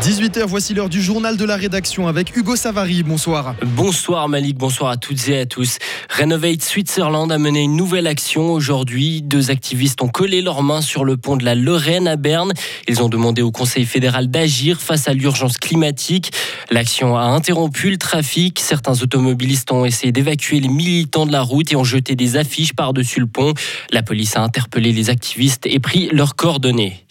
18h, voici l'heure du journal de la rédaction avec Hugo Savary. Bonsoir. Bonsoir Malik, bonsoir à toutes et à tous. Renovate Switzerland a mené une nouvelle action aujourd'hui. Deux activistes ont collé leurs mains sur le pont de la Lorraine à Berne. Ils ont demandé au Conseil fédéral d'agir face à l'urgence climatique. L'action a interrompu le trafic. Certains automobilistes ont essayé d'évacuer les militants de la route et ont jeté des affiches par-dessus le pont. La police a interpellé les activistes et pris leurs coordonnées.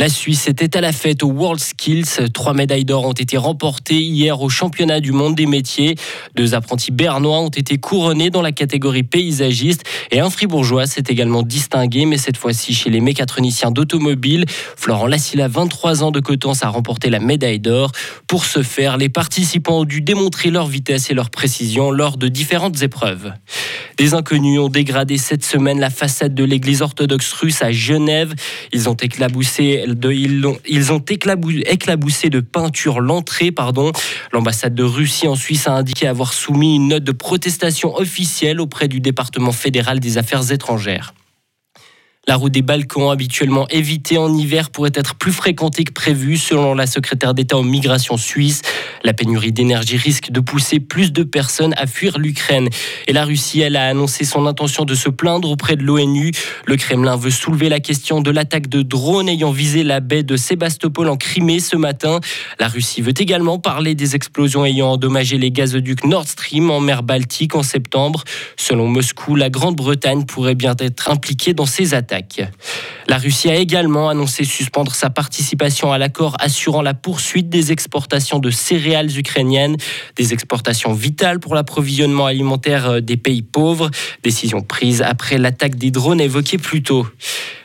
La Suisse était à la fête au World Skills. Trois médailles d'or ont été remportées hier au championnat du monde des métiers. Deux apprentis bernois ont été couronnés dans la catégorie paysagiste et un fribourgeois s'est également distingué, mais cette fois-ci chez les mécatroniciens d'automobile. Florent Lassila, 23 ans de Cotence, a remporté la médaille d'or. Pour ce faire, les participants ont dû démontrer leur vitesse et leur précision lors de différentes épreuves. Des inconnus ont dégradé cette semaine la façade de l'église orthodoxe russe à Genève. Ils ont éclaboussé de, éclaboussé de peinture l'entrée. L'ambassade de Russie en Suisse a indiqué avoir soumis une note de protestation officielle auprès du département fédéral des affaires étrangères. La route des Balkans, habituellement évitée en hiver, pourrait être plus fréquentée que prévu, selon la secrétaire d'État en migration suisse. La pénurie d'énergie risque de pousser plus de personnes à fuir l'Ukraine. Et la Russie, elle a annoncé son intention de se plaindre auprès de l'ONU. Le Kremlin veut soulever la question de l'attaque de drones ayant visé la baie de Sébastopol en Crimée ce matin. La Russie veut également parler des explosions ayant endommagé les gazoducs Nord Stream en mer Baltique en septembre. Selon Moscou, la Grande-Bretagne pourrait bien être impliquée dans ces attaques. La Russie a également annoncé suspendre sa participation à l'accord assurant la poursuite des exportations de céréales ukrainiennes, des exportations vitales pour l'approvisionnement alimentaire euh, des pays pauvres, décision prise après l'attaque des drones évoquée plus tôt.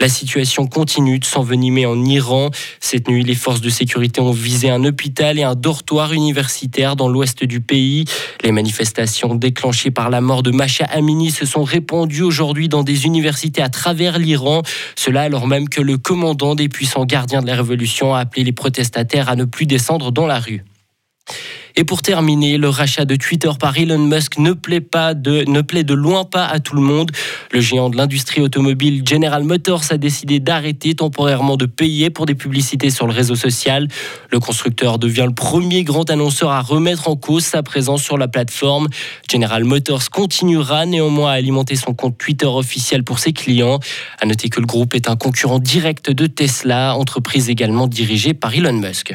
La situation continue de s'envenimer en Iran. Cette nuit, les forces de sécurité ont visé un hôpital et un dortoir universitaire dans l'ouest du pays. Les manifestations déclenchées par la mort de Masha Amini se sont répandues aujourd'hui dans des universités à travers l'Iran. Cela alors même que le commandant des puissants gardiens de la révolution a appelé les protestataires à ne plus descendre dans la rue. Et pour terminer, le rachat de Twitter par Elon Musk ne plaît, de, de loin pas à tout le monde. Le géant de l'industrie automobile General Motors a décidé d'arrêter temporairement de payer pour des publicités sur le réseau social. Le constructeur devient le premier grand annonceur à remettre en cause sa présence sur la plateforme. General Motors continuera néanmoins à alimenter son compte Twitter officiel pour ses clients. À noter que le groupe est un concurrent direct de Tesla, entreprise également dirigée par Elon Musk.